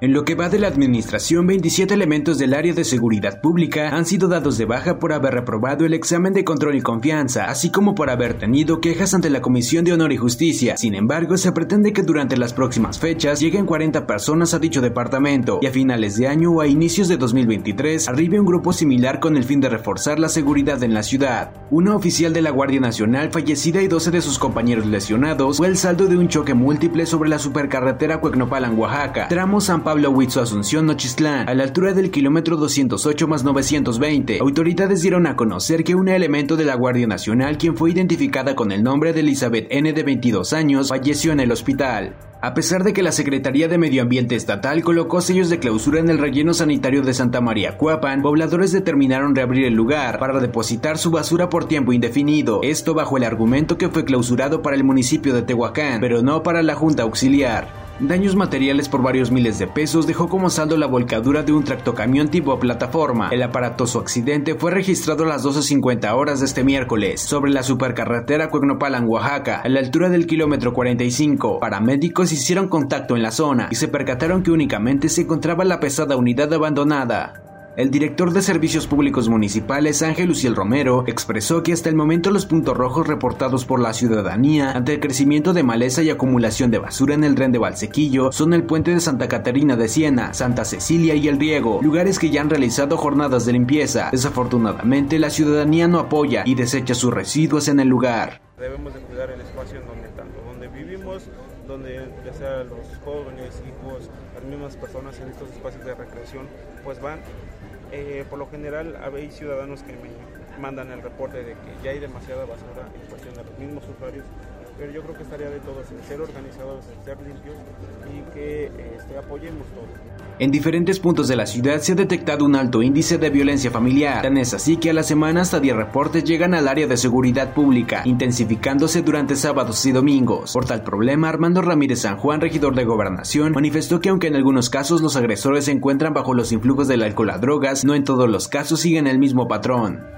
En lo que va de la administración, 27 elementos del área de seguridad pública han sido dados de baja por haber reprobado el examen de control y confianza, así como por haber tenido quejas ante la Comisión de Honor y Justicia. Sin embargo, se pretende que durante las próximas fechas lleguen 40 personas a dicho departamento y a finales de año o a inicios de 2023 arribe un grupo similar con el fin de reforzar la seguridad en la ciudad. Una oficial de la Guardia Nacional fallecida y 12 de sus compañeros lesionados fue el saldo de un choque múltiple sobre la supercarretera Cuecnopalan, Oaxaca, tramo San Pablo Huitzo Asunción Nochistlán, a la altura del kilómetro 208 más 920. Autoridades dieron a conocer que un elemento de la Guardia Nacional, quien fue identificada con el nombre de Elizabeth N de 22 años, falleció en el hospital. A pesar de que la Secretaría de Medio Ambiente Estatal colocó sellos de clausura en el relleno sanitario de Santa María Cuapan, pobladores determinaron reabrir el lugar para depositar su basura por tiempo indefinido, esto bajo el argumento que fue clausurado para el municipio de Tehuacán, pero no para la Junta Auxiliar. Daños materiales por varios miles de pesos dejó como saldo la volcadura de un tractocamión tipo plataforma. El aparatoso accidente fue registrado a las 12.50 horas de este miércoles sobre la supercarretera Cuegnopalan, Oaxaca, a la altura del kilómetro 45. Paramédicos hicieron contacto en la zona y se percataron que únicamente se encontraba la pesada unidad abandonada. El director de Servicios Públicos Municipales, Ángel Luciel Romero, expresó que hasta el momento los puntos rojos reportados por la ciudadanía ante el crecimiento de maleza y acumulación de basura en el tren de Valsequillo son el puente de Santa Catarina de Siena, Santa Cecilia y El Riego, lugares que ya han realizado jornadas de limpieza. Desafortunadamente, la ciudadanía no apoya y desecha sus residuos en el lugar. Debemos de cuidar el espacio en donde tanto donde vivimos, donde ya sea los jóvenes, hijos, las mismas personas en estos espacios de recreación, pues van eh, por lo general hay ciudadanos que me mandan el reporte de que ya hay demasiada basura en cuestión de los mismos usuarios, pero yo creo que estaría de todos en ser organizados, en ser limpios y que este, apoyemos todo. En diferentes puntos de la ciudad se ha detectado un alto índice de violencia familiar. Tan es así que a la semana hasta 10 reportes llegan al área de seguridad pública, intensificándose durante sábados y domingos. Por tal problema, Armando Ramírez San Juan, regidor de gobernación, manifestó que aunque en algunos casos los agresores se encuentran bajo los influjos del alcohol a drogas, no en todos los casos siguen el mismo patrón.